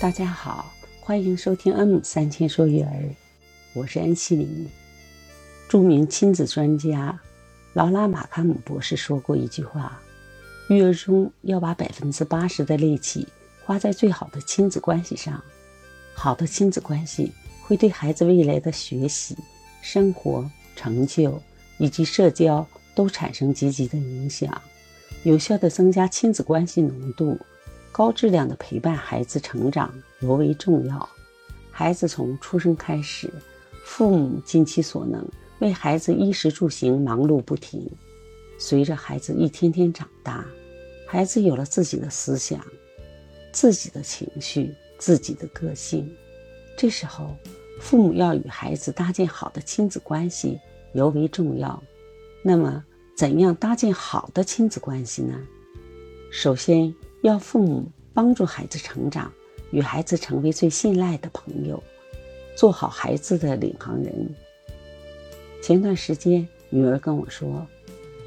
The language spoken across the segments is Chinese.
大家好，欢迎收听恩姆三千说育儿，我是恩熙林。著名亲子专家劳拉·马卡姆博士说过一句话：育儿中要把百分之八十的力气花在最好的亲子关系上。好的亲子关系会对孩子未来的学习、生活、成就以及社交都产生积极的影响，有效的增加亲子关系浓度。高质量的陪伴孩子成长尤为重要。孩子从出生开始，父母尽其所能为孩子衣食住行忙碌不停。随着孩子一天天长大，孩子有了自己的思想、自己的情绪、自己的个性。这时候，父母要与孩子搭建好的亲子关系尤为重要。那么，怎样搭建好的亲子关系呢？首先，要父母帮助孩子成长，与孩子成为最信赖的朋友，做好孩子的领航人。前段时间，女儿跟我说，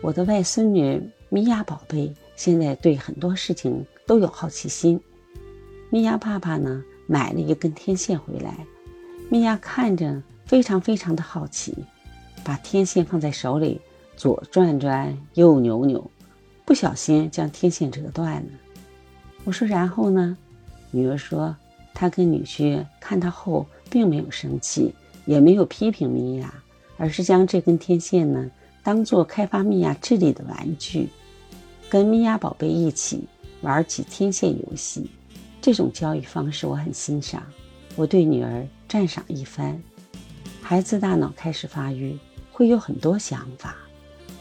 我的外孙女米娅宝贝现在对很多事情都有好奇心。米娅爸爸呢，买了一根天线回来，米娅看着非常非常的好奇，把天线放在手里，左转转，右扭扭，不小心将天线折断了。我说，然后呢？女儿说，她跟女婿看到后，并没有生气，也没有批评米娅，而是将这根天线呢，当做开发米娅智力的玩具，跟米娅宝贝一起玩起天线游戏。这种教育方式我很欣赏，我对女儿赞赏一番。孩子大脑开始发育，会有很多想法，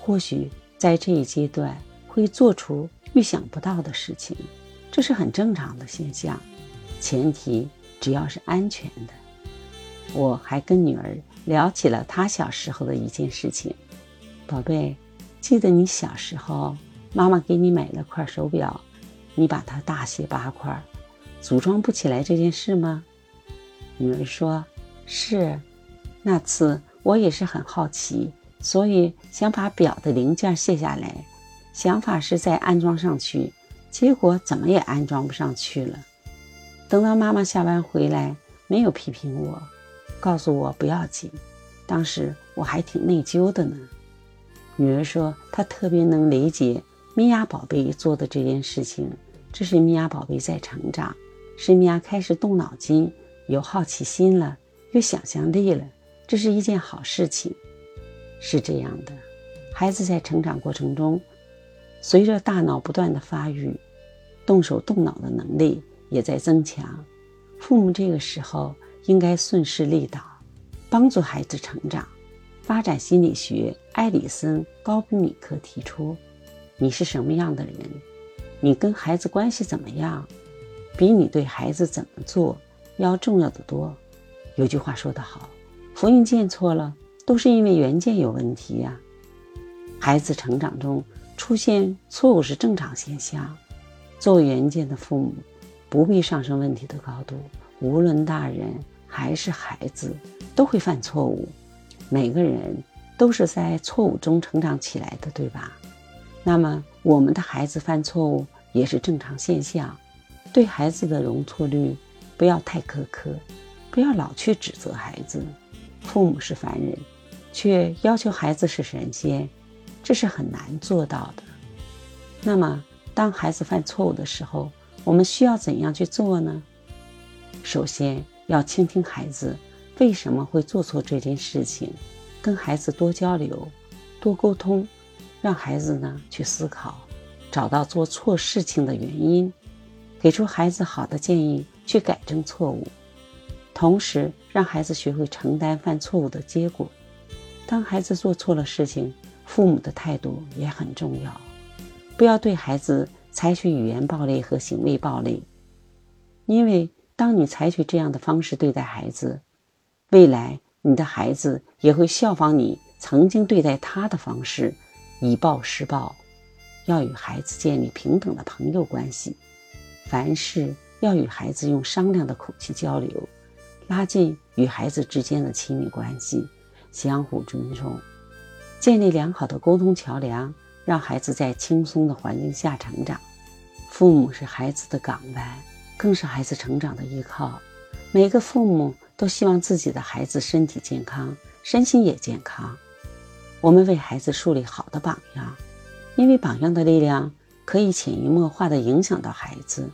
或许在这一阶段会做出预想不到的事情。这是很正常的现象，前提只要是安全的。我还跟女儿聊起了她小时候的一件事情。宝贝，记得你小时候，妈妈给你买了块手表，你把它大卸八块，组装不起来这件事吗？女儿说：“是。”那次我也是很好奇，所以想把表的零件卸下来，想法是再安装上去。结果怎么也安装不上去了。等到妈妈下班回来，没有批评我，告诉我不要紧。当时我还挺内疚的呢。女儿说她特别能理解米娅宝贝做的这件事情，这是米娅宝贝在成长，是米娅开始动脑筋、有好奇心了、有想象力了，这是一件好事情。是这样的，孩子在成长过程中，随着大脑不断的发育。动手动脑的能力也在增强，父母这个时候应该顺势利导，帮助孩子成长。发展心理学埃里森·高比米克提出：“你是什么样的人，你跟孩子关系怎么样，比你对孩子怎么做要重要的多。”有句话说得好：“复印件错了，都是因为原件有问题呀。”孩子成长中出现错误是正常现象。作为原件的父母，不必上升问题的高度。无论大人还是孩子，都会犯错误。每个人都是在错误中成长起来的，对吧？那么，我们的孩子犯错误也是正常现象。对孩子的容错率不要太苛刻，不要老去指责孩子。父母是凡人，却要求孩子是神仙，这是很难做到的。那么，当孩子犯错误的时候，我们需要怎样去做呢？首先要倾听孩子为什么会做错这件事情，跟孩子多交流、多沟通，让孩子呢去思考，找到做错事情的原因，给出孩子好的建议去改正错误，同时让孩子学会承担犯错误的结果。当孩子做错了事情，父母的态度也很重要。不要对孩子采取语言暴力和行为暴力，因为当你采取这样的方式对待孩子，未来你的孩子也会效仿你曾经对待他的方式，以暴施暴。要与孩子建立平等的朋友关系，凡事要与孩子用商量的口气交流，拉近与孩子之间的亲密关系，相互尊重，建立良好的沟通桥梁。让孩子在轻松的环境下成长，父母是孩子的港湾，更是孩子成长的依靠。每个父母都希望自己的孩子身体健康，身心也健康。我们为孩子树立好的榜样，因为榜样的力量可以潜移默化地影响到孩子。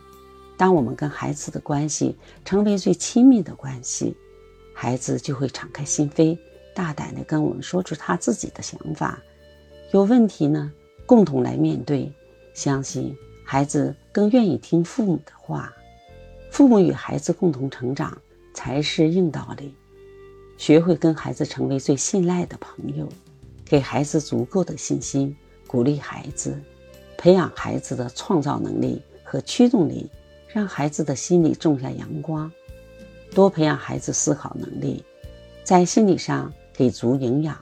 当我们跟孩子的关系成为最亲密的关系，孩子就会敞开心扉，大胆地跟我们说出他自己的想法。有问题呢，共同来面对。相信孩子更愿意听父母的话。父母与孩子共同成长才是硬道理。学会跟孩子成为最信赖的朋友，给孩子足够的信心，鼓励孩子，培养孩子的创造能力和驱动力。让孩子的心里种下阳光，多培养孩子思考能力，在心理上给足营养，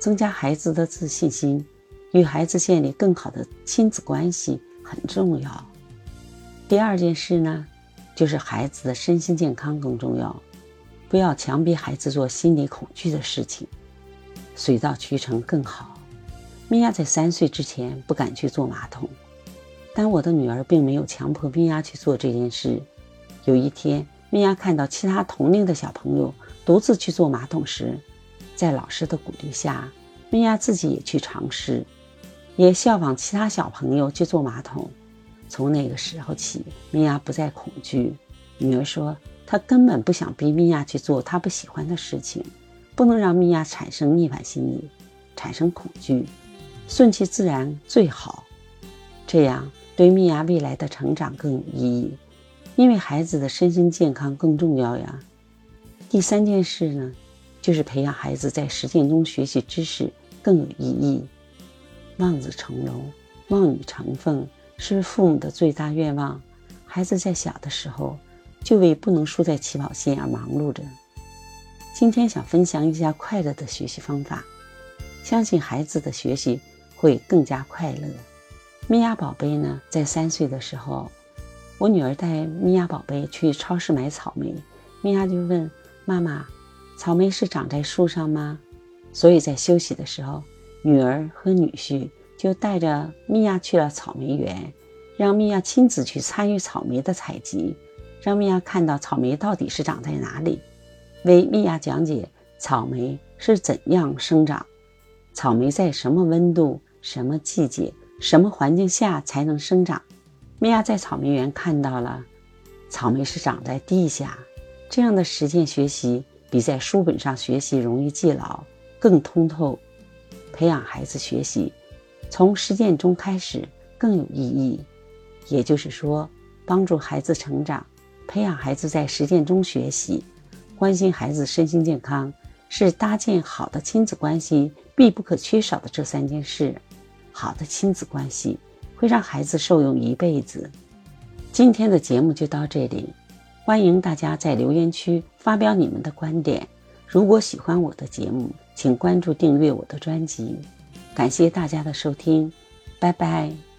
增加孩子的自信心，与孩子建立更好的亲子关系很重要。第二件事呢，就是孩子的身心健康更重要，不要强逼孩子做心理恐惧的事情，水到渠成更好。米娅在三岁之前不敢去坐马桶。但我的女儿并没有强迫米娅去做这件事。有一天，米娅看到其他同龄的小朋友独自去坐马桶时，在老师的鼓励下，米娅自己也去尝试，也效仿其他小朋友去坐马桶。从那个时候起，米娅不再恐惧。女儿说，她根本不想逼米娅去做她不喜欢的事情，不能让米娅产生逆反心理，产生恐惧，顺其自然最好。这样。对米娅未来的成长更有意义，因为孩子的身心健康更重要呀。第三件事呢，就是培养孩子在实践中学习知识更有意义。望子成龙、望女成凤是父母的最大愿望。孩子在小的时候就为不能输在起跑线而忙碌着。今天想分享一下快乐的学习方法，相信孩子的学习会更加快乐。米娅宝贝呢，在三岁的时候，我女儿带米娅宝贝去超市买草莓，米娅就问妈妈：“草莓是长在树上吗？”所以在休息的时候，女儿和女婿就带着米娅去了草莓园，让米娅亲自去参与草莓的采集，让米娅看到草莓到底是长在哪里，为米娅讲解草莓是怎样生长，草莓在什么温度、什么季节。什么环境下才能生长？米娅在草莓园看到了，草莓是长在地下。这样的实践学习比在书本上学习容易记牢，更通透。培养孩子学习，从实践中开始更有意义。也就是说，帮助孩子成长，培养孩子在实践中学习，关心孩子身心健康，是搭建好的亲子关系必不可缺少的这三件事。好的亲子关系会让孩子受用一辈子。今天的节目就到这里，欢迎大家在留言区发表你们的观点。如果喜欢我的节目，请关注订阅我的专辑。感谢大家的收听，拜拜。